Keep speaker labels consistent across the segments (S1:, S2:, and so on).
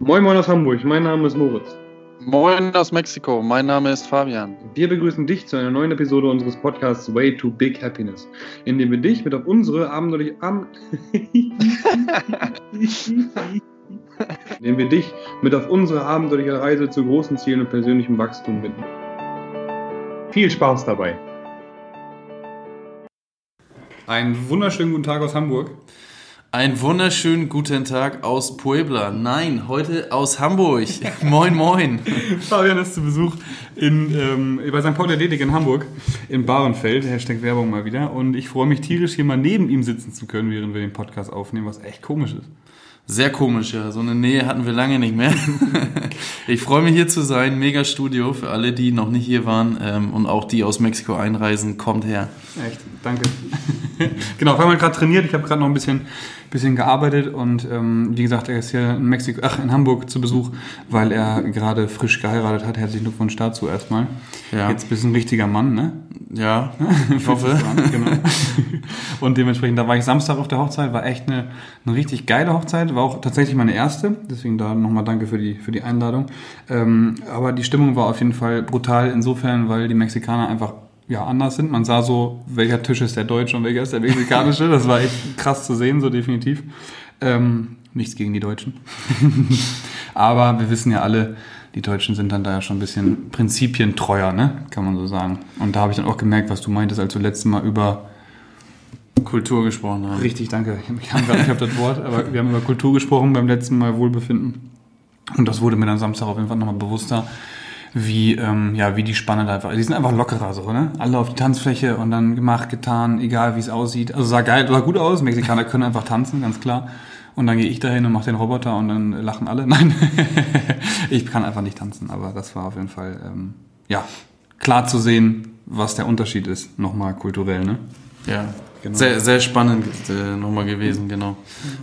S1: Moin Moin aus Hamburg, mein Name ist Moritz.
S2: Moin aus Mexiko, mein Name ist Fabian.
S1: Wir begrüßen dich zu einer neuen Episode unseres Podcasts Way to Big Happiness, in dem wir dich mit auf unsere abenteuerliche Am in dem wir dich mit auf unsere abenteuerliche Reise zu großen Zielen und persönlichem Wachstum bitten. Viel Spaß dabei. Einen wunderschönen guten Tag aus Hamburg.
S2: Einen wunderschönen guten Tag aus Puebla. Nein, heute aus Hamburg. moin, moin.
S1: Fabian ist zu Besuch in, ähm, bei St. Paul der Athletik in Hamburg, in Bahrenfeld. Hashtag Werbung mal wieder. Und ich freue mich tierisch, hier mal neben ihm sitzen zu können, während wir den Podcast aufnehmen, was echt komisch ist.
S2: Sehr komisch, ja. So eine Nähe hatten wir lange nicht mehr. ich freue mich hier zu sein. Mega Studio für alle, die noch nicht hier waren ähm, und auch die aus Mexiko einreisen. Kommt her.
S1: Echt, danke. genau, Fabian hat gerade trainiert. Ich habe gerade noch ein bisschen bisschen gearbeitet und ähm, wie gesagt, er ist hier in Mexiko, ach, in Hamburg zu Besuch, weil er gerade frisch geheiratet hat. Herzlichen Glückwunsch dazu erstmal. Ja. Jetzt bist du ein richtiger Mann, ne?
S2: Ja, ich hoffe.
S1: genau. Und dementsprechend, da war ich Samstag auf der Hochzeit, war echt eine, eine richtig geile Hochzeit, war auch tatsächlich meine erste, deswegen da nochmal danke für die, für die Einladung. Ähm, aber die Stimmung war auf jeden Fall brutal insofern, weil die Mexikaner einfach ja, anders sind. Man sah so, welcher Tisch ist der deutsche und welcher ist der mexikanische. Das war echt krass zu sehen, so definitiv. Ähm, nichts gegen die Deutschen. Aber wir wissen ja alle, die Deutschen sind dann da ja schon ein bisschen prinzipientreuer, ne? kann man so sagen. Und da habe ich dann auch gemerkt, was du meintest, als du letztes Mal über Kultur gesprochen hast. Richtig, danke. Ich habe hab, hab das Wort, aber wir haben über Kultur gesprochen beim letzten Mal Wohlbefinden. Und das wurde mir dann Samstag auf jeden Fall nochmal bewusster wie, ähm, ja, wie die Spanne einfach. Die sind einfach lockerer so, ne? Alle auf die Tanzfläche und dann gemacht, getan, egal wie es aussieht. Also sah geil, sah gut aus. Mexikaner können einfach tanzen, ganz klar. Und dann gehe ich dahin und mache den Roboter und dann lachen alle. Nein, ich kann einfach nicht tanzen, aber das war auf jeden Fall, ähm, ja, klar zu sehen, was der Unterschied ist, nochmal kulturell, ne?
S2: Ja, genau. Sehr, sehr spannend äh, nochmal gewesen, genau.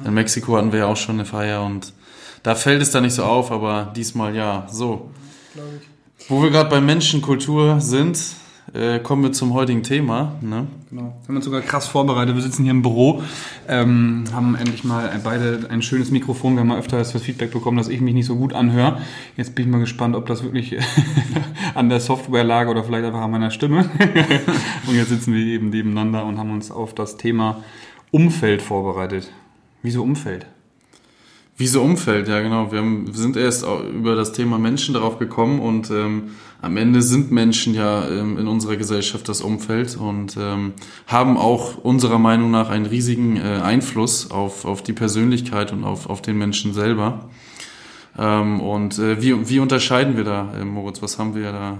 S2: In Mexiko hatten wir ja auch schon eine Feier und da fällt es da nicht so auf, aber diesmal ja, so. Glaube ich. Wo wir gerade bei Menschenkultur sind, äh, kommen wir zum heutigen Thema. Ne?
S1: Genau. Wir haben uns sogar krass vorbereitet. Wir sitzen hier im Büro, ähm, haben endlich mal beide ein schönes Mikrofon. Wir haben mal öfter das Feedback bekommen, dass ich mich nicht so gut anhöre. Jetzt bin ich mal gespannt, ob das wirklich an der Software lag oder vielleicht einfach an meiner Stimme. und jetzt sitzen wir eben nebeneinander und haben uns auf das Thema Umfeld vorbereitet. Wieso Umfeld?
S2: Wie so Umfeld, ja genau. Wir, haben, wir sind erst über das Thema Menschen darauf gekommen und ähm, am Ende sind Menschen ja ähm, in unserer Gesellschaft das Umfeld und ähm, haben auch unserer Meinung nach einen riesigen äh, Einfluss auf, auf die Persönlichkeit und auf, auf den Menschen selber. Ähm, und äh, wie, wie unterscheiden wir da, äh, Moritz? Was haben wir da?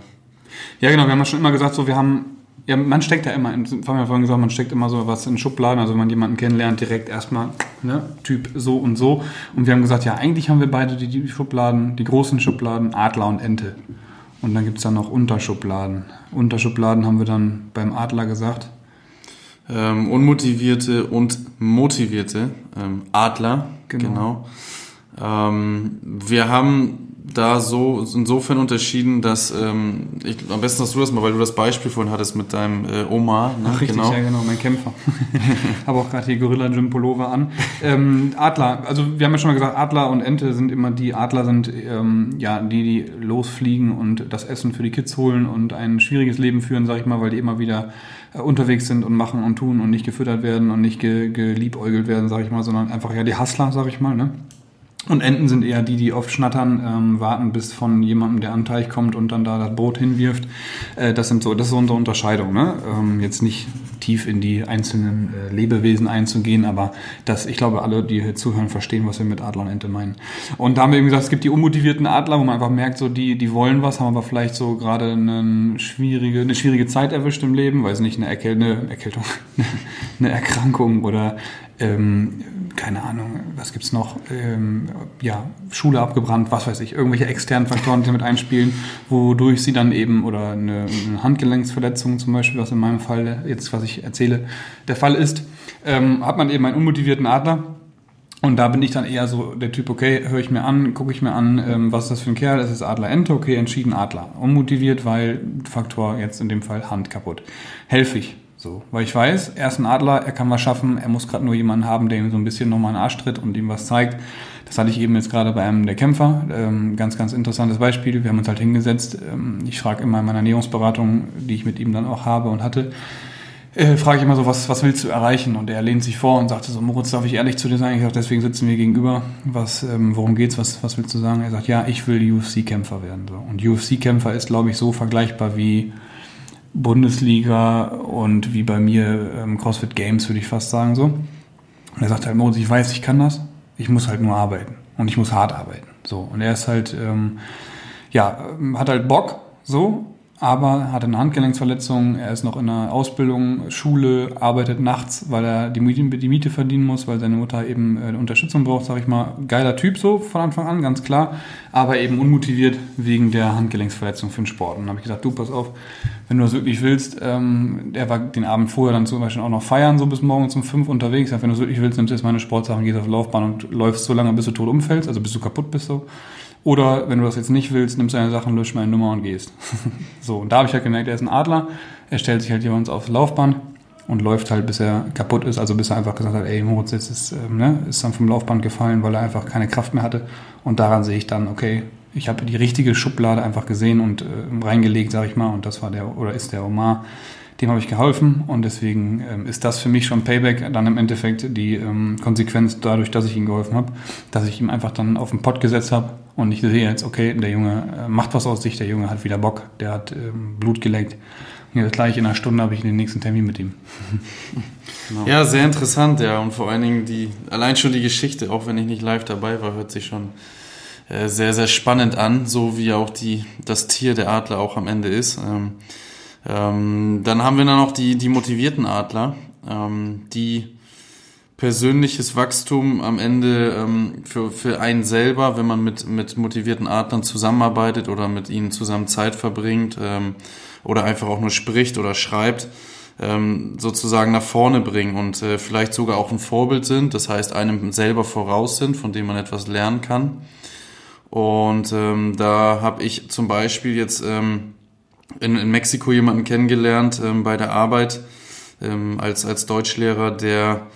S1: Ja, genau, wir haben ja schon immer gesagt, so wir haben ja, man steckt ja immer, in, haben wir vorhin gesagt, man steckt immer so was in Schubladen. Also wenn man jemanden kennenlernt, direkt erstmal, ne, Typ so und so. Und wir haben gesagt, ja, eigentlich haben wir beide die, die Schubladen, die großen Schubladen, Adler und Ente. Und dann gibt es dann noch Unterschubladen. Unterschubladen haben wir dann beim Adler gesagt.
S2: Ähm, unmotivierte und motivierte ähm, Adler, genau. genau. Ähm, wir haben da so insofern unterschieden, dass ähm, ich, am besten hast du das mal, weil du das Beispiel vorhin hattest mit deinem äh, Oma.
S1: Ne? Ach, richtig, genau. ja genau, mein Kämpfer. Habe auch gerade die Gorilla Jim Pullover an. Ähm, Adler, also wir haben ja schon mal gesagt, Adler und Ente sind immer die, Adler sind ähm, ja die, die losfliegen und das Essen für die Kids holen und ein schwieriges Leben führen, sag ich mal, weil die immer wieder äh, unterwegs sind und machen und tun und nicht gefüttert werden und nicht ge, geliebäugelt werden, sag ich mal, sondern einfach ja die Hustler, sag ich mal, ne? Und Enten sind eher die, die oft schnattern, ähm, warten, bis von jemandem, der an Teich kommt und dann da das Boot hinwirft. Äh, das sind so, das ist unsere Unterscheidung. Ne? Ähm, jetzt nicht tief in die einzelnen äh, Lebewesen einzugehen, aber das, ich glaube, alle, die hier zuhören, verstehen, was wir mit Adler und Ente meinen. Und da haben wir eben gesagt, es gibt die unmotivierten Adler, wo man einfach merkt, so die, die wollen was, haben aber vielleicht so gerade eine schwierige, eine schwierige Zeit erwischt im Leben, weiß nicht, eine, Erkäl eine Erkältung, eine Erkrankung oder ähm, keine Ahnung, was gibt's noch? Ähm, ja, Schule abgebrannt, was weiß ich, irgendwelche externen Faktoren, die mit einspielen, wodurch sie dann eben, oder eine, eine Handgelenksverletzung zum Beispiel, was in meinem Fall jetzt, was ich erzähle, der Fall ist, ähm, hat man eben einen unmotivierten Adler. Und da bin ich dann eher so der Typ, okay, höre ich mir an, gucke ich mir an, ähm, was ist das für ein Kerl? Das ist Adler Ente, okay, entschieden Adler. Unmotiviert, weil Faktor jetzt in dem Fall Hand kaputt. Helfe ich so, weil ich weiß, er ist ein Adler, er kann was schaffen, er muss gerade nur jemanden haben, der ihm so ein bisschen nochmal einen Arsch tritt und ihm was zeigt, Das hatte ich eben jetzt gerade bei einem der Kämpfer. Ähm, ganz, ganz interessantes Beispiel. Wir haben uns halt hingesetzt. Ähm, ich frage immer in meiner Ernährungsberatung, die ich mit ihm dann auch habe und hatte, äh, frage ich immer so, was, was willst du erreichen? Und er lehnt sich vor und sagte so, Moritz, darf ich ehrlich zu dir sagen? Ich sage, deswegen sitzen wir gegenüber. Was, ähm, worum geht's? Was, was willst du sagen? Er sagt, ja, ich will UFC-Kämpfer werden. So. Und UFC-Kämpfer ist, glaube ich, so vergleichbar wie Bundesliga und wie bei mir ähm, CrossFit Games, würde ich fast sagen so. Und er sagt halt, Moritz, ich weiß, ich kann das. Ich muss halt nur arbeiten. Und ich muss hart arbeiten. So. Und er ist halt, ähm, ja, hat halt Bock, so, aber hat eine Handgelenksverletzung, er ist noch in einer Ausbildung, Schule, arbeitet nachts, weil er die Miete, die Miete verdienen muss, weil seine Mutter eben äh, Unterstützung braucht, sag ich mal. Geiler Typ so von Anfang an, ganz klar, aber eben unmotiviert wegen der Handgelenksverletzung für den Sport. Und dann habe ich gesagt, du, pass auf, wenn du das wirklich willst, ähm, er war den Abend vorher dann zum Beispiel auch noch feiern, so bis morgens um fünf unterwegs. Wenn du das wirklich willst, nimmst du jetzt meine Sportsachen, gehst auf Laufbahn und läufst so lange, bis du tot umfällst, also bis du kaputt bist so. Oder wenn du das jetzt nicht willst, nimmst deine Sachen, lösch meine Nummer und gehst. so, und da habe ich halt gemerkt, er ist ein Adler. Er stellt sich halt hier uns aufs Laufband und läuft halt, bis er kaputt ist. Also bis er einfach gesagt hat, ey, Moritz jetzt ist, ähm, ne, ist dann vom Laufband gefallen, weil er einfach keine Kraft mehr hatte. Und daran sehe ich dann, okay, ich habe die richtige Schublade einfach gesehen und äh, reingelegt, sage ich mal. Und das war der, oder ist der Omar. Dem habe ich geholfen und deswegen ähm, ist das für mich schon Payback, dann im Endeffekt die ähm, Konsequenz dadurch, dass ich ihm geholfen habe, dass ich ihm einfach dann auf den Pott gesetzt habe und ich sehe jetzt, okay, der Junge äh, macht was aus sich, der Junge hat wieder Bock, der hat ähm, Blut geleckt. Jetzt gleich in einer Stunde habe ich den nächsten Termin mit ihm.
S2: genau. Ja, sehr interessant, ja. Und vor allen Dingen die, allein schon die Geschichte, auch wenn ich nicht live dabei war, hört sich schon äh, sehr, sehr spannend an, so wie auch die, das Tier der Adler auch am Ende ist. Ähm, ähm, dann haben wir dann noch die, die motivierten Adler, ähm, die persönliches Wachstum am Ende ähm, für, für einen selber, wenn man mit, mit motivierten Adlern zusammenarbeitet oder mit ihnen zusammen Zeit verbringt ähm, oder einfach auch nur spricht oder schreibt, ähm, sozusagen nach vorne bringen und äh, vielleicht sogar auch ein Vorbild sind, das heißt einem selber voraus sind, von dem man etwas lernen kann. Und ähm, da habe ich zum Beispiel jetzt ähm, in, in Mexiko jemanden kennengelernt ähm, bei der Arbeit ähm, als, als Deutschlehrer, der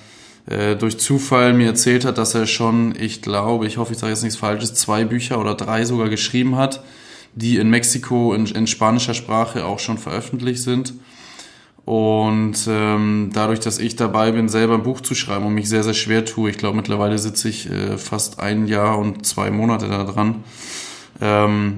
S2: äh, durch Zufall mir erzählt hat, dass er schon, ich glaube, ich hoffe, ich sage jetzt nichts Falsches, zwei Bücher oder drei sogar geschrieben hat, die in Mexiko in, in spanischer Sprache auch schon veröffentlicht sind. Und ähm, dadurch, dass ich dabei bin, selber ein Buch zu schreiben und mich sehr, sehr schwer tue, ich glaube, mittlerweile sitze ich äh, fast ein Jahr und zwei Monate da dran, ähm,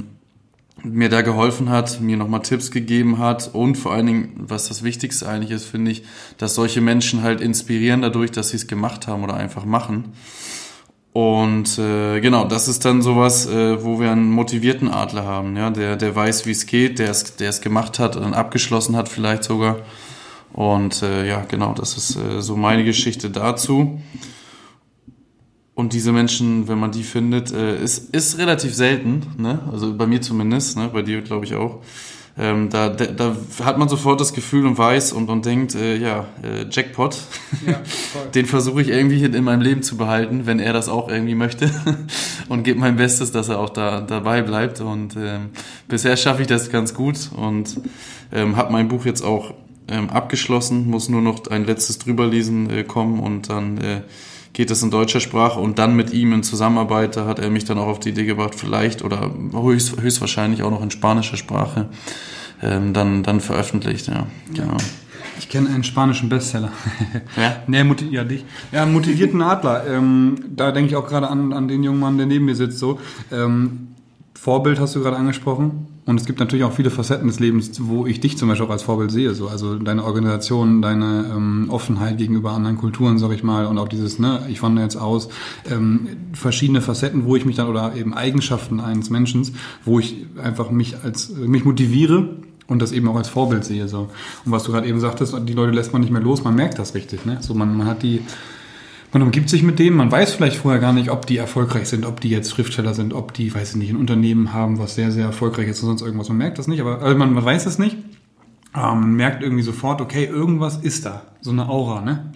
S2: mir da geholfen hat, mir nochmal Tipps gegeben hat und vor allen Dingen, was das Wichtigste eigentlich ist, finde ich, dass solche Menschen halt inspirieren dadurch, dass sie es gemacht haben oder einfach machen. Und äh, genau, das ist dann sowas, äh, wo wir einen motivierten Adler haben, ja, der, der weiß, wie es geht, der es, der es gemacht hat und abgeschlossen hat vielleicht sogar. Und äh, ja, genau, das ist äh, so meine Geschichte dazu. Und diese Menschen, wenn man die findet, äh, ist, ist relativ selten, ne? also bei mir zumindest, ne? bei dir glaube ich auch. Ähm, da, da hat man sofort das Gefühl und weiß und, und denkt, äh, ja, äh, Jackpot, ja, den versuche ich irgendwie in meinem Leben zu behalten, wenn er das auch irgendwie möchte und gebe mein Bestes, dass er auch da dabei bleibt und ähm, bisher schaffe ich das ganz gut und ähm, habe mein Buch jetzt auch ähm, abgeschlossen, muss nur noch ein letztes drüberlesen äh, kommen und dann äh, geht es in deutscher Sprache und dann mit ihm in Zusammenarbeit, da hat er mich dann auch auf die Idee gebracht, vielleicht oder höchst, höchstwahrscheinlich auch noch in spanischer Sprache ähm, dann, dann veröffentlicht. Ja, genau.
S1: Ich kenne einen spanischen Bestseller. Ja? nee, motiv ja, dich. Ja, motivierten Adler. Ähm, da denke ich auch gerade an, an den jungen Mann, der neben mir sitzt. So. Ähm, Vorbild hast du gerade angesprochen. Und es gibt natürlich auch viele Facetten des Lebens, wo ich dich zum Beispiel auch als Vorbild sehe. So. Also deine Organisation, deine ähm, Offenheit gegenüber anderen Kulturen, sag ich mal, und auch dieses, ne, ich wandere jetzt aus, ähm, verschiedene Facetten, wo ich mich dann, oder eben Eigenschaften eines Menschen, wo ich einfach mich als mich motiviere und das eben auch als Vorbild sehe. So. Und was du gerade eben sagtest, die Leute lässt man nicht mehr los, man merkt das richtig. Ne? So, man, man hat die man umgibt sich mit denen, man weiß vielleicht vorher gar nicht, ob die erfolgreich sind, ob die jetzt Schriftsteller sind, ob die, weiß ich nicht, ein Unternehmen haben, was sehr, sehr erfolgreich ist und sonst irgendwas. Man merkt das nicht, aber also man, man weiß es nicht. Ähm, man merkt irgendwie sofort, okay, irgendwas ist da. So eine Aura, ne?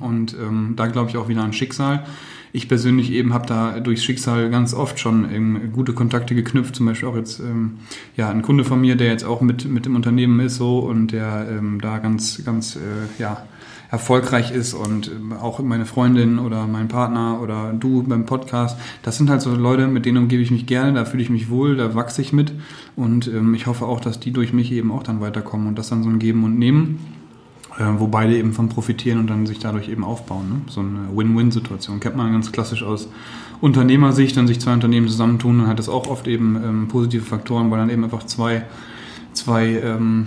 S1: Und ähm, da glaube ich auch wieder an Schicksal. Ich persönlich eben habe da durchs Schicksal ganz oft schon ähm, gute Kontakte geknüpft. Zum Beispiel auch jetzt ähm, ja ein Kunde von mir, der jetzt auch mit mit im Unternehmen ist so und der ähm, da ganz ganz äh, ja erfolgreich ist und ähm, auch meine Freundin oder mein Partner oder du beim Podcast, das sind halt so Leute, mit denen umgebe ich mich gerne, da fühle ich mich wohl, da wachse ich mit und ähm, ich hoffe auch, dass die durch mich eben auch dann weiterkommen und das dann so ein Geben und Nehmen, äh, wo beide eben von profitieren und dann sich dadurch eben aufbauen. Ne? So eine Win-Win-Situation kennt man ganz klassisch aus Unternehmersicht, wenn sich zwei Unternehmen zusammentun, dann hat das auch oft eben ähm, positive Faktoren, weil dann eben einfach zwei, zwei ähm,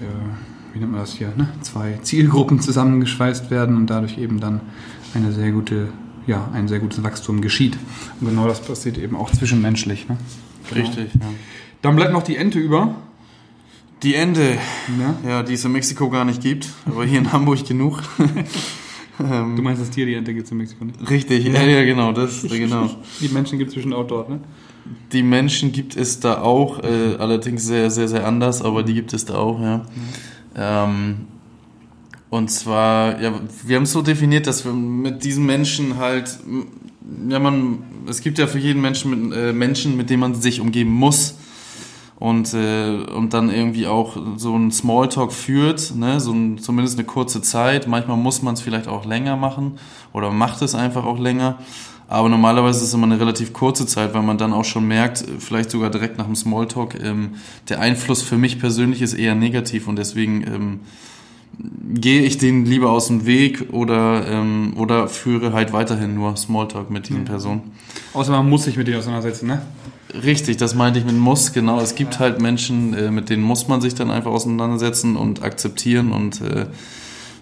S1: äh, wie nennt man das hier, ne? zwei Zielgruppen zusammengeschweißt werden und dadurch eben dann eine sehr gute, ja, ein sehr gutes Wachstum geschieht. Und genau das passiert eben auch zwischenmenschlich. Ne?
S2: Genau. Richtig, ja.
S1: Dann bleibt noch die Ente über.
S2: Die Ente, ja. ja, die es in Mexiko gar nicht gibt, aber hier in Hamburg genug.
S1: Ähm, du meinst das Tier, die Ente gibt es in Mexiko
S2: nicht? Richtig, ja, ja, genau, das, genau.
S1: Die Menschen gibt es auch dort, ne?
S2: Die Menschen gibt es da auch, äh, allerdings sehr, sehr, sehr anders, aber die gibt es da auch, ja. Mhm. Ähm, und zwar, ja, wir haben es so definiert, dass wir mit diesen Menschen halt, ja, man, es gibt ja für jeden Menschen mit, äh, Menschen, mit denen man sich umgeben muss und, äh, und dann irgendwie auch so ein Smalltalk führt, ne? so ein, zumindest eine kurze Zeit. Manchmal muss man es vielleicht auch länger machen oder macht es einfach auch länger. Aber normalerweise ist es immer eine relativ kurze Zeit, weil man dann auch schon merkt, vielleicht sogar direkt nach dem Smalltalk, ähm, der Einfluss für mich persönlich ist eher negativ und deswegen ähm, gehe ich den lieber aus dem Weg oder, ähm, oder führe halt weiterhin nur Smalltalk mit diesen Personen.
S1: Außer man muss sich mit denen auseinandersetzen, ne?
S2: Richtig, das meinte ich mit muss, genau. Es gibt halt Menschen, äh, mit denen muss man sich dann einfach auseinandersetzen und akzeptieren und äh,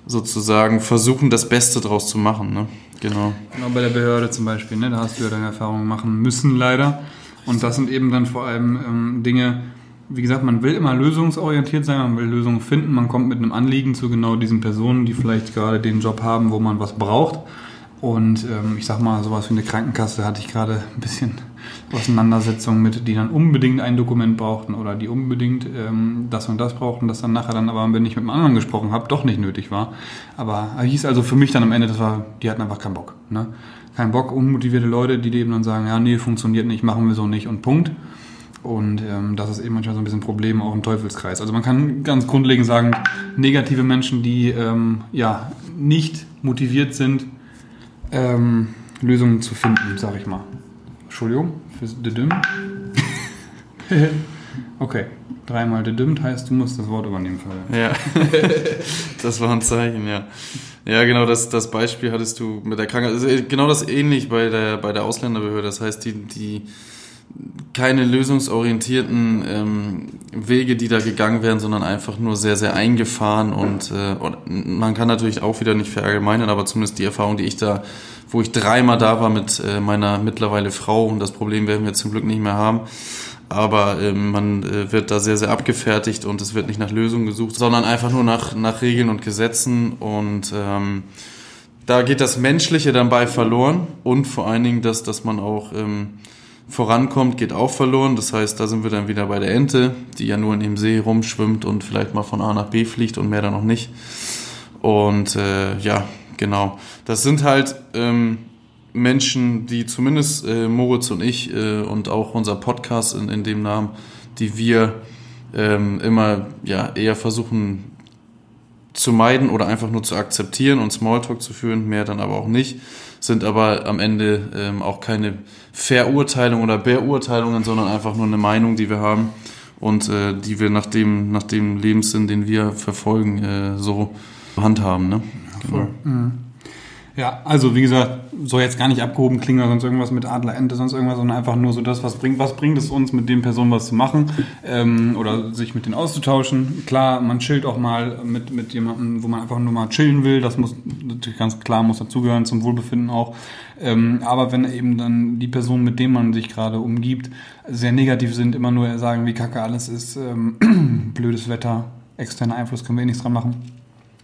S2: sozusagen versuchen, das Beste draus zu machen. Ne? Genau.
S1: Genau, bei der Behörde zum Beispiel, ne? da hast du ja deine Erfahrungen machen müssen, leider. Und das sind eben dann vor allem ähm, Dinge, wie gesagt, man will immer lösungsorientiert sein, man will Lösungen finden, man kommt mit einem Anliegen zu genau diesen Personen, die vielleicht gerade den Job haben, wo man was braucht. Und ähm, ich sag mal, sowas wie eine Krankenkasse hatte ich gerade ein bisschen Auseinandersetzungen mit, die dann unbedingt ein Dokument brauchten oder die unbedingt ähm, das und das brauchten, das dann nachher dann aber, wenn ich mit einem anderen gesprochen habe, doch nicht nötig war. Aber hieß also für mich dann am Ende, das war, die hatten einfach keinen Bock. Ne? Kein Bock, unmotivierte Leute, die eben dann sagen, ja, nee, funktioniert nicht, machen wir so nicht und Punkt. Und ähm, das ist eben manchmal so ein bisschen ein Problem auch im Teufelskreis. Also man kann ganz grundlegend sagen, negative Menschen, die ähm, ja nicht motiviert sind, ähm, Lösungen zu finden, sag ich mal. Entschuldigung, fürs Dedüm. okay, dreimal Dedümmt heißt, du musst das Wort übernehmen.
S2: Für ja, das war ein Zeichen, ja. Ja, genau, das, das Beispiel hattest du mit der Krankheit. Also genau das ähnlich bei der, bei der Ausländerbehörde. Das heißt, die, die keine lösungsorientierten ähm, Wege, die da gegangen werden, sondern einfach nur sehr, sehr eingefahren und, äh, und man kann natürlich auch wieder nicht verallgemeinern, aber zumindest die Erfahrung, die ich da, wo ich dreimal da war mit äh, meiner mittlerweile Frau und das Problem werden wir zum Glück nicht mehr haben, aber ähm, man äh, wird da sehr, sehr abgefertigt und es wird nicht nach Lösungen gesucht, sondern einfach nur nach, nach Regeln und Gesetzen und ähm, da geht das Menschliche dann bei verloren und vor allen Dingen das, dass man auch ähm, vorankommt, geht auch verloren. Das heißt, da sind wir dann wieder bei der Ente, die ja nur in dem See rumschwimmt und vielleicht mal von A nach B fliegt und mehr dann noch nicht. Und äh, ja, genau. Das sind halt ähm, Menschen, die zumindest äh, Moritz und ich äh, und auch unser Podcast in, in dem Namen, die wir ähm, immer ja eher versuchen zu meiden oder einfach nur zu akzeptieren und Smalltalk zu führen, mehr dann aber auch nicht sind aber am Ende ähm, auch keine Verurteilung oder Beurteilungen, sondern einfach nur eine Meinung, die wir haben und äh, die wir nach dem, nach dem Lebenssinn, den wir verfolgen, äh, so handhaben. Ne? Genau.
S1: Mhm. Ja, also wie gesagt, soll jetzt gar nicht abgehoben klingen oder sonst irgendwas mit Adler, Ente, sonst irgendwas, sondern einfach nur so das, was bringt, was bringt es uns, mit den Personen was zu machen ähm, oder sich mit denen auszutauschen. Klar, man chillt auch mal mit, mit jemandem, wo man einfach nur mal chillen will, das muss natürlich ganz klar, muss dazugehören, zum Wohlbefinden auch. Ähm, aber wenn eben dann die Personen, mit denen man sich gerade umgibt, sehr negativ sind, immer nur sagen, wie kacke alles ist, ähm, blödes Wetter, externer Einfluss, können wir eh nichts dran machen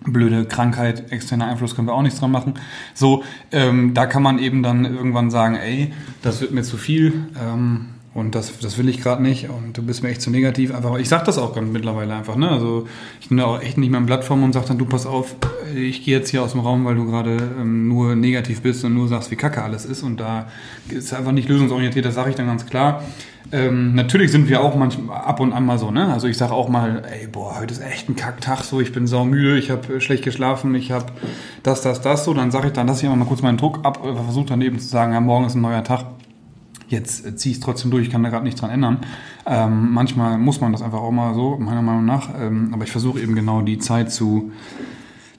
S1: blöde Krankheit, externer Einfluss können wir auch nichts dran machen. So, ähm, da kann man eben dann irgendwann sagen, ey, das wird mir zu viel ähm, und das, das will ich gerade nicht und du bist mir echt zu negativ. Einfach, ich sag das auch ganz mittlerweile einfach, ne? Also ich da auch echt nicht mehr im Plattform und sag dann, du pass auf, ich gehe jetzt hier aus dem Raum, weil du gerade ähm, nur negativ bist und nur sagst, wie kacke alles ist und da ist einfach nicht lösungsorientiert, das sage ich dann ganz klar. Ähm, natürlich sind wir auch manchmal ab und an mal so, ne? Also ich sage auch mal, ey, boah, heute ist echt ein Kacktag, so, ich bin saumüde, ich habe schlecht geschlafen, ich habe das, das, das, so. Dann sage ich dann, lasse ich mal kurz meinen Druck ab, versuche dann eben zu sagen, ja, morgen ist ein neuer Tag. Jetzt äh, ziehe ich es trotzdem durch, ich kann da gerade nichts dran ändern. Ähm, manchmal muss man das einfach auch mal so, meiner Meinung nach. Ähm, aber ich versuche eben genau die Zeit zu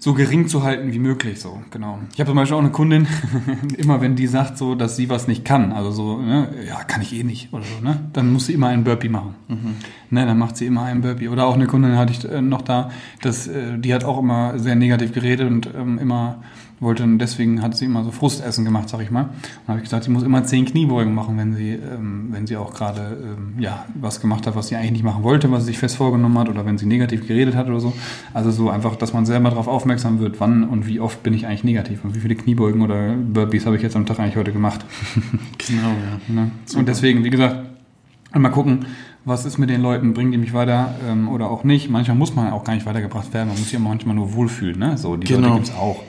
S1: so gering zu halten wie möglich. So, genau. Ich habe zum Beispiel auch eine Kundin, immer wenn die sagt, so, dass sie was nicht kann, also so, ne, ja, kann ich eh nicht oder so, ne, dann muss sie immer einen Burpee machen. Mhm. Ne, dann macht sie immer einen Burpee. Oder auch eine Kundin hatte ich äh, noch da, dass, äh, die hat auch immer sehr negativ geredet und ähm, immer wollte und deswegen hat sie immer so Frustessen gemacht, sag ich mal. Und habe ich gesagt, sie muss immer zehn Kniebeugen machen, wenn sie, ähm, wenn sie auch gerade ähm, ja was gemacht hat, was sie eigentlich nicht machen wollte, was sie sich fest vorgenommen hat oder wenn sie negativ geredet hat oder so. Also so einfach, dass man selber darauf aufmerksam wird, wann und wie oft bin ich eigentlich negativ und wie viele Kniebeugen oder Burpees habe ich jetzt am Tag eigentlich heute gemacht. genau, ja. Ne? Und deswegen, wie gesagt, mal gucken, was ist mit den Leuten, bringen die mich weiter ähm, oder auch nicht. Manchmal muss man auch gar nicht weitergebracht werden, man muss sich immer manchmal nur wohlfühlen. Ne? So, die genau. Leute gibt es auch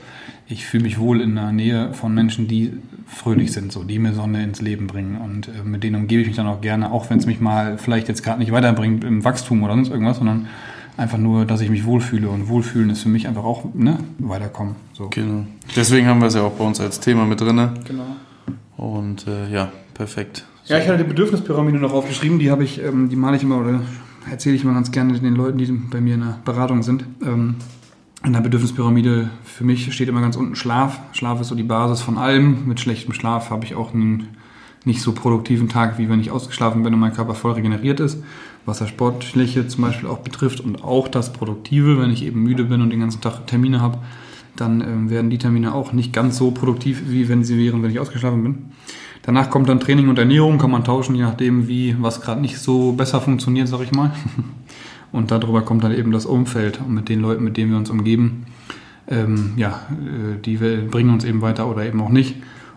S1: ich fühle mich wohl in der Nähe von Menschen, die fröhlich sind, so, die mir Sonne ins Leben bringen. Und äh, mit denen umgebe ich mich dann auch gerne, auch wenn es mich mal vielleicht jetzt gerade nicht weiterbringt im Wachstum oder sonst irgendwas, sondern einfach nur, dass ich mich wohlfühle. Und Wohlfühlen ist für mich einfach auch ne, weiterkommen. So.
S2: Genau. Deswegen haben wir es ja auch bei uns als Thema mit drin. Genau. Und äh, ja, perfekt.
S1: So. Ja, ich hatte die Bedürfnispyramide noch aufgeschrieben, die habe ich, ähm, die male ich immer oder erzähle ich immer ganz gerne den Leuten, die bei mir in der Beratung sind. Ähm, in der Bedürfnispyramide für mich steht immer ganz unten Schlaf. Schlaf ist so die Basis von allem. Mit schlechtem Schlaf habe ich auch einen nicht so produktiven Tag, wie wenn ich ausgeschlafen bin und mein Körper voll regeneriert ist. Was das Sportliche zum Beispiel auch betrifft und auch das Produktive, wenn ich eben müde bin und den ganzen Tag Termine habe, dann ähm, werden die Termine auch nicht ganz so produktiv, wie wenn sie wären, wenn ich ausgeschlafen bin. Danach kommt dann Training und Ernährung, kann man tauschen, je nachdem, wie was gerade nicht so besser funktioniert, sag ich mal. Und darüber kommt dann eben das Umfeld und mit den Leuten, mit denen wir uns umgeben, ähm, ja, äh, die bringen uns eben weiter oder eben auch nicht.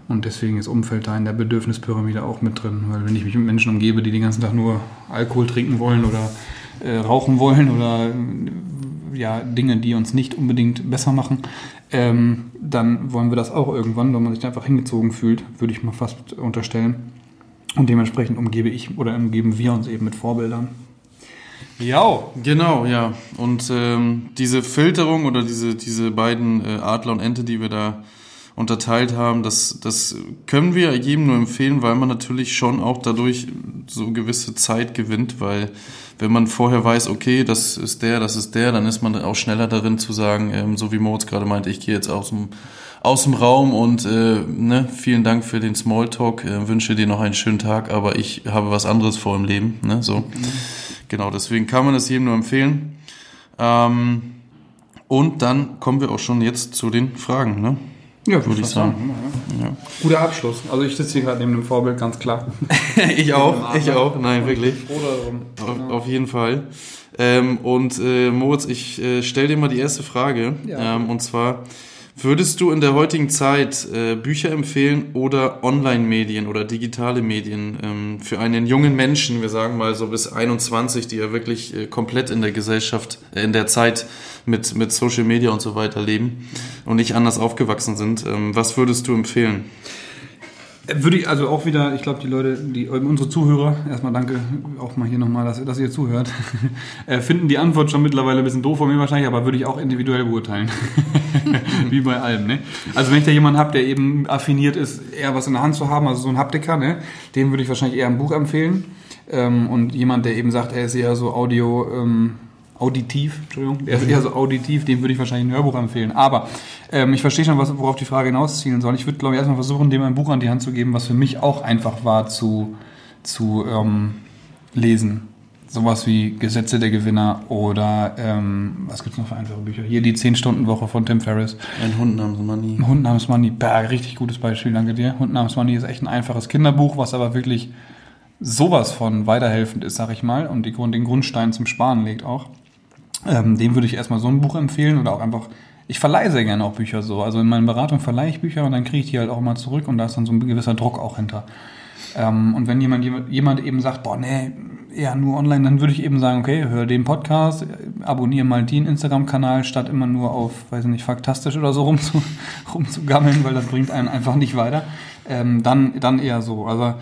S1: Und deswegen ist Umfeld da in der Bedürfnispyramide auch mit drin. Weil wenn ich mich mit Menschen umgebe, die den ganzen Tag nur Alkohol trinken wollen oder äh, rauchen wollen oder äh, ja, Dinge, die uns nicht unbedingt besser machen, ähm, dann wollen wir das auch irgendwann, weil man sich einfach hingezogen fühlt, würde ich mal fast unterstellen. Und dementsprechend umgebe ich oder umgeben wir uns eben mit Vorbildern.
S2: Ja. Genau, ja. Und ähm, diese Filterung oder diese, diese beiden äh, Adler und Ente, die wir da unterteilt haben, das, das können wir jedem nur empfehlen, weil man natürlich schon auch dadurch so gewisse Zeit gewinnt, weil wenn man vorher weiß, okay, das ist der, das ist der, dann ist man auch schneller darin zu sagen, ähm, so wie Moritz gerade meinte, ich gehe jetzt aus dem, aus dem Raum und äh, ne, vielen Dank für den Smalltalk, äh, wünsche dir noch einen schönen Tag, aber ich habe was anderes vor im Leben. Ne, so. Mhm. Genau, deswegen kann man es jedem nur empfehlen. Ähm, und dann kommen wir auch schon jetzt zu den Fragen, ne?
S1: Ja, würde ich sagen. sagen. Ja. Ja. Guter Abschluss. Also ich sitze hier gerade neben dem Vorbild, ganz klar.
S2: ich auch, ich auch, nein, wirklich. Auf, auf, jeden Fall. Ähm, und äh, Moritz, ich äh, stelle dir mal die erste Frage. Ja. Ähm, und zwar, Würdest du in der heutigen Zeit äh, Bücher empfehlen oder Online-Medien oder digitale Medien ähm, für einen jungen Menschen, wir sagen mal so bis 21, die ja wirklich äh, komplett in der Gesellschaft, äh, in der Zeit mit, mit Social Media und so weiter leben und nicht anders aufgewachsen sind? Ähm, was würdest du empfehlen?
S1: Würde ich also auch wieder, ich glaube, die Leute, die unsere Zuhörer, erstmal danke auch mal hier nochmal, dass, dass ihr zuhört, äh, finden die Antwort schon mittlerweile ein bisschen doof von mir wahrscheinlich, aber würde ich auch individuell beurteilen. Wie bei allem, ne? Also wenn ich da jemanden habe, der eben affiniert ist, eher was in der Hand zu haben, also so ein Haptiker, ne, dem würde ich wahrscheinlich eher ein Buch empfehlen. Ähm, und jemand, der eben sagt, er ist eher so Audio, ähm, auditiv, Entschuldigung, der ist eher so auditiv, dem würde ich wahrscheinlich ein Hörbuch empfehlen. Aber ähm, ich verstehe schon, was, worauf die Frage hinauszielen soll. Ich würde, glaube ich, erstmal versuchen, dem ein Buch an die Hand zu geben, was für mich auch einfach war zu, zu ähm, lesen. Sowas wie Gesetze der Gewinner oder ähm, was gibt's noch für einfache Bücher? Hier die 10-Stunden-Woche von Tim Ferriss.
S2: Ein Hund namens Money.
S1: Ein Hund namens Money. Bah, richtig gutes Beispiel, danke dir. Hund namens Money ist echt ein einfaches Kinderbuch, was aber wirklich sowas von weiterhelfend ist, sag ich mal, und die, den Grundstein zum Sparen legt auch. Ähm, dem würde ich erstmal so ein Buch empfehlen oder auch einfach, ich verleihe sehr gerne auch Bücher so. Also in meinen Beratungen verleihe ich Bücher und dann kriege ich die halt auch mal zurück und da ist dann so ein gewisser Druck auch hinter. Ähm, und wenn jemand, jemand eben sagt, boah, nee, eher nur online, dann würde ich eben sagen, okay, hör den Podcast, abonniere mal den Instagram-Kanal, statt immer nur auf, weiß ich nicht, faktastisch oder so rumzu, rumzugammeln, weil das bringt einen einfach nicht weiter. Ähm, dann, dann eher so. Also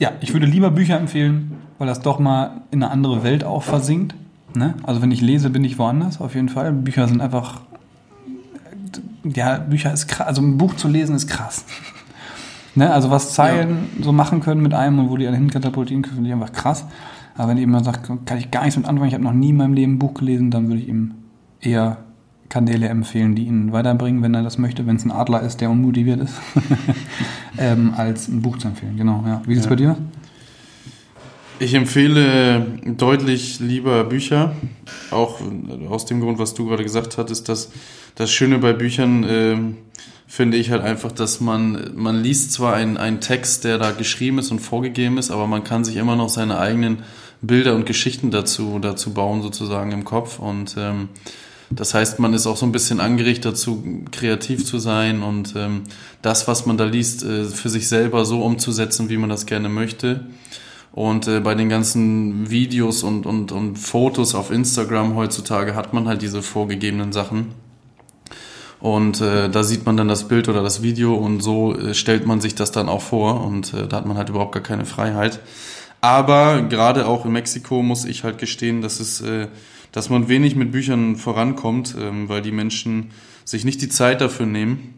S1: ja, ich würde lieber Bücher empfehlen, weil das doch mal in eine andere Welt auch versinkt. Ne? Also wenn ich lese, bin ich woanders, auf jeden Fall. Bücher sind einfach, ja, Bücher ist krass, also ein Buch zu lesen ist krass. ne? Also was Zeilen ja. so machen können mit einem und wo die alle hinkatapultieren können, finde ich einfach krass. Aber wenn jemand sagt, kann ich gar nichts mit anfangen, ich habe noch nie in meinem Leben ein Buch gelesen, dann würde ich ihm eher Kanäle empfehlen, die ihn weiterbringen, wenn er das möchte, wenn es ein Adler ist, der unmotiviert ist, ähm, als ein Buch zu empfehlen. Genau, ja. Wie ist es ja. bei dir?
S2: Ich empfehle deutlich lieber Bücher, auch aus dem Grund, was du gerade gesagt hattest, dass das Schöne bei Büchern äh, finde ich halt einfach, dass man, man liest zwar einen, einen Text, der da geschrieben ist und vorgegeben ist, aber man kann sich immer noch seine eigenen Bilder und Geschichten dazu, dazu bauen, sozusagen im Kopf. Und ähm, das heißt, man ist auch so ein bisschen angerichtet dazu, kreativ zu sein und ähm, das, was man da liest, äh, für sich selber so umzusetzen, wie man das gerne möchte. Und äh, bei den ganzen Videos und, und, und Fotos auf Instagram heutzutage hat man halt diese vorgegebenen Sachen. Und äh, da sieht man dann das Bild oder das Video und so äh, stellt man sich das dann auch vor und äh, da hat man halt überhaupt gar keine Freiheit. Aber gerade auch in Mexiko muss ich halt gestehen, dass es äh, dass man wenig mit Büchern vorankommt, ähm, weil die Menschen sich nicht die Zeit dafür nehmen,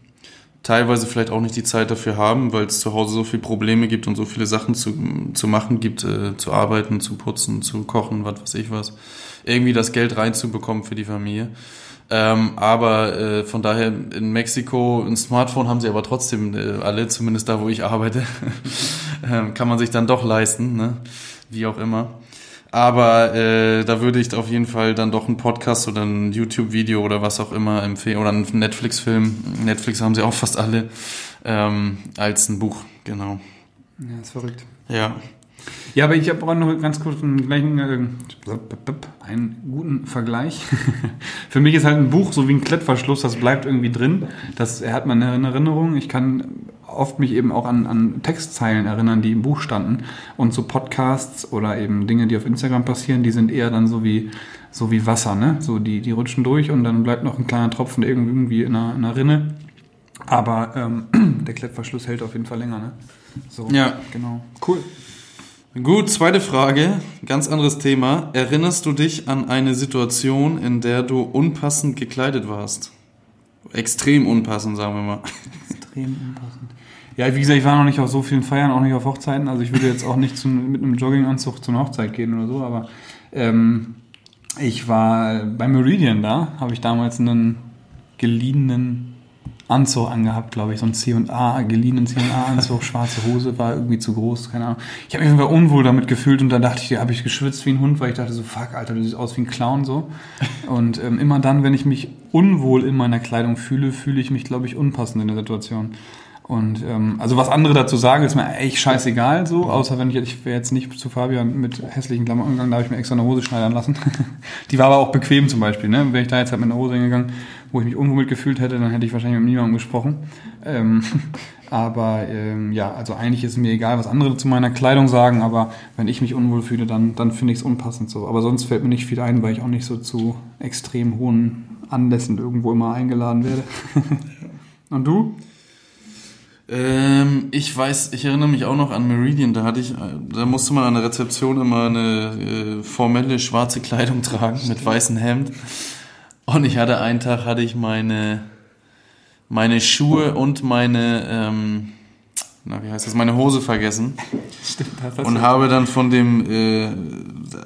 S2: teilweise vielleicht auch nicht die Zeit dafür haben, weil es zu Hause so viele Probleme gibt und so viele Sachen zu, zu machen gibt, äh, zu arbeiten, zu putzen, zu kochen, was weiß ich was, irgendwie das Geld reinzubekommen für die Familie. Ähm, aber äh, von daher in Mexiko ein Smartphone haben sie aber trotzdem äh, alle, zumindest da, wo ich arbeite, ähm, kann man sich dann doch leisten, ne? wie auch immer. Aber äh, da würde ich auf jeden Fall dann doch einen Podcast oder ein YouTube-Video oder was auch immer empfehlen oder einen Netflix-Film. Netflix haben sie auch fast alle ähm, als ein Buch, genau.
S1: Ja, ist verrückt.
S2: Ja.
S1: Ja, aber ich habe auch noch ganz kurz einen, gleichen, äh, einen guten Vergleich. Für mich ist halt ein Buch so wie ein Klettverschluss, das bleibt irgendwie drin. Das hat man in Erinnerung. Ich kann oft mich eben auch an, an Textzeilen erinnern, die im Buch standen. Und so Podcasts oder eben Dinge, die auf Instagram passieren, die sind eher dann so wie, so wie Wasser, ne? So die, die rutschen durch und dann bleibt noch ein kleiner Tropfen irgendwie in einer, in einer Rinne. Aber ähm, der Klettverschluss hält auf jeden Fall länger, ne?
S2: So, ja.
S1: Genau. Cool.
S2: Gut, zweite Frage, ganz anderes Thema. Erinnerst du dich an eine Situation, in der du unpassend gekleidet warst? Extrem unpassend, sagen wir mal.
S1: Extrem unpassend. Ja, wie gesagt, ich war noch nicht auf so vielen Feiern, auch nicht auf Hochzeiten. Also ich würde jetzt auch nicht zu, mit einem Jogginganzug zur Hochzeit gehen oder so, aber ähm, ich war bei Meridian da, habe ich damals einen geliehenen Anzug angehabt, glaube ich, so ein C&A, geliehenen C&A-Anzug, schwarze Hose, war irgendwie zu groß, keine Ahnung. Ich habe mich einfach unwohl damit gefühlt und da dachte ich, habe ich geschwitzt wie ein Hund, weil ich dachte so, fuck, Alter, du siehst aus wie ein Clown so. Und ähm, immer dann, wenn ich mich unwohl in meiner Kleidung fühle, fühle ich mich, glaube ich, unpassend in der Situation. Und ähm, also was andere dazu sagen, ist mir echt scheißegal so, außer wenn ich, ich wäre jetzt nicht zu Fabian mit hässlichen Klamotten gegangen, da habe ich mir extra eine Hose schneidern lassen. die war aber auch bequem zum Beispiel, ne? Wäre ich da jetzt halt mit einer Hose hingegangen, wo ich mich unwohl gefühlt hätte, dann hätte ich wahrscheinlich mit niemandem gesprochen. Ähm, aber ähm, ja, also eigentlich ist mir egal, was andere zu meiner Kleidung sagen, aber wenn ich mich unwohl fühle, dann, dann finde ich es unpassend so. Aber sonst fällt mir nicht viel ein, weil ich auch nicht so zu extrem hohen Anlässen irgendwo immer eingeladen werde. Und du?
S2: Ähm, ich weiß, ich erinnere mich auch noch an Meridian, da hatte ich, da musste man an der Rezeption immer eine äh, formelle schwarze Kleidung tragen mit weißem Hemd. Und ich hatte einen Tag hatte ich meine meine Schuhe und meine ähm, na, wie heißt das, meine Hose vergessen. Stimmt, das Und habe dann von dem, äh,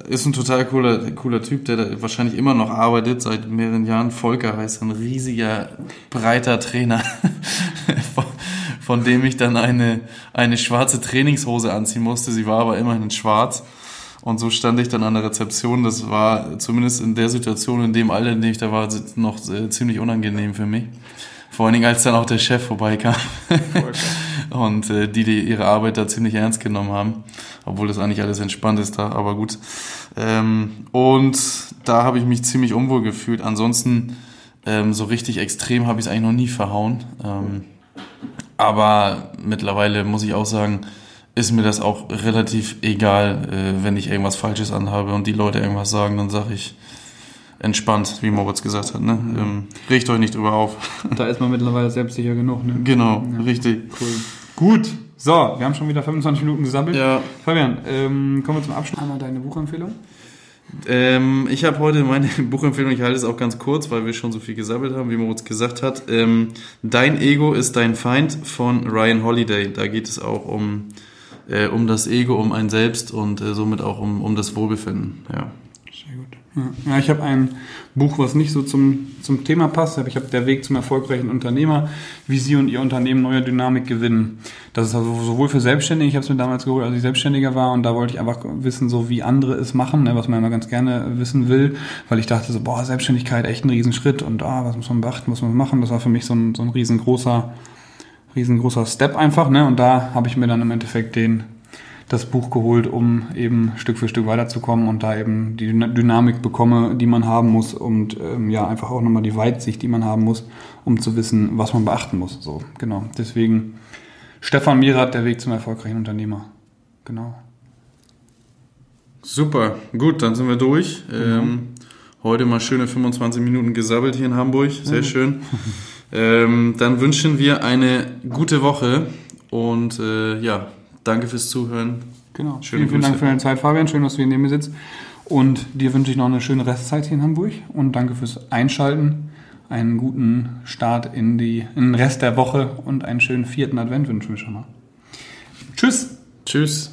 S2: ist ein total cooler, cooler Typ, der da wahrscheinlich immer noch arbeitet, seit mehreren Jahren. Volker heißt ein riesiger, breiter Trainer. von dem ich dann eine, eine schwarze Trainingshose anziehen musste. Sie war aber immerhin in schwarz. Und so stand ich dann an der Rezeption. Das war zumindest in der Situation, in dem Alter, in dem ich da war, noch ziemlich unangenehm für mich. Vor allen Dingen, als dann auch der Chef vorbeikam. und äh, die, die ihre Arbeit da ziemlich ernst genommen haben. Obwohl das eigentlich alles entspannt ist da, aber gut. Ähm, und da habe ich mich ziemlich unwohl gefühlt. Ansonsten ähm, so richtig extrem habe ich es eigentlich noch nie verhauen. Ähm, aber mittlerweile muss ich auch sagen, ist mir das auch relativ egal, äh, wenn ich irgendwas Falsches anhabe und die Leute irgendwas sagen, dann sage ich entspannt, wie Moritz gesagt hat. Ne? Mhm. Ähm, regt euch nicht drüber auf.
S1: Da ist man mittlerweile selbstsicher genug. Ne?
S2: Genau, ja. richtig.
S1: Cool. Gut, So, wir haben schon wieder 25 Minuten gesammelt.
S2: Ja.
S1: Fabian, ähm, kommen wir zum Abschluss. Einmal deine Buchempfehlung.
S2: Ähm, ich habe heute meine Buchempfehlung, ich halte es auch ganz kurz, weil wir schon so viel gesammelt haben, wie Moritz gesagt hat. Ähm, Dein Ego ist dein Feind von Ryan Holiday. Da geht es auch um, äh, um das Ego, um ein Selbst und äh, somit auch um, um das Wohlbefinden. Ja.
S1: Sehr gut. Ja, ich habe ein Buch, was nicht so zum, zum Thema passt. Ich habe Der Weg zum erfolgreichen Unternehmer, wie Sie und Ihr Unternehmen neue Dynamik gewinnen. Das ist also sowohl für Selbstständige, ich habe es mir damals geholt, als ich Selbstständiger war und da wollte ich einfach wissen, so wie andere es machen, ne, was man immer ganz gerne wissen will, weil ich dachte so, boah, Selbstständigkeit, echt ein Riesenschritt und ah, was muss man beachten, was muss man machen. Das war für mich so ein, so ein riesengroßer, riesengroßer Step einfach. Ne? Und da habe ich mir dann im Endeffekt den das Buch geholt, um eben Stück für Stück weiterzukommen und da eben die Dynamik bekomme, die man haben muss und ähm, ja, einfach auch nochmal die Weitsicht, die man haben muss, um zu wissen, was man beachten muss. So, genau. Deswegen Stefan Mirat, der Weg zum erfolgreichen Unternehmer. Genau.
S2: Super, gut, dann sind wir durch. Mhm. Ähm, heute mal schöne 25 Minuten gesabbelt hier in Hamburg, sehr mhm. schön. ähm, dann wünschen wir eine gute Woche und äh, ja, danke fürs Zuhören.
S1: Genau. Schöne vielen, vielen Dank für deine Zeit, Fabian. Schön, dass du hier neben mir sitzt. Und dir wünsche ich noch eine schöne Restzeit hier in Hamburg und danke fürs Einschalten. Einen guten Start in, die, in den Rest der Woche und einen schönen vierten Advent wünschen wir schon mal. Tschüss.
S2: Tschüss.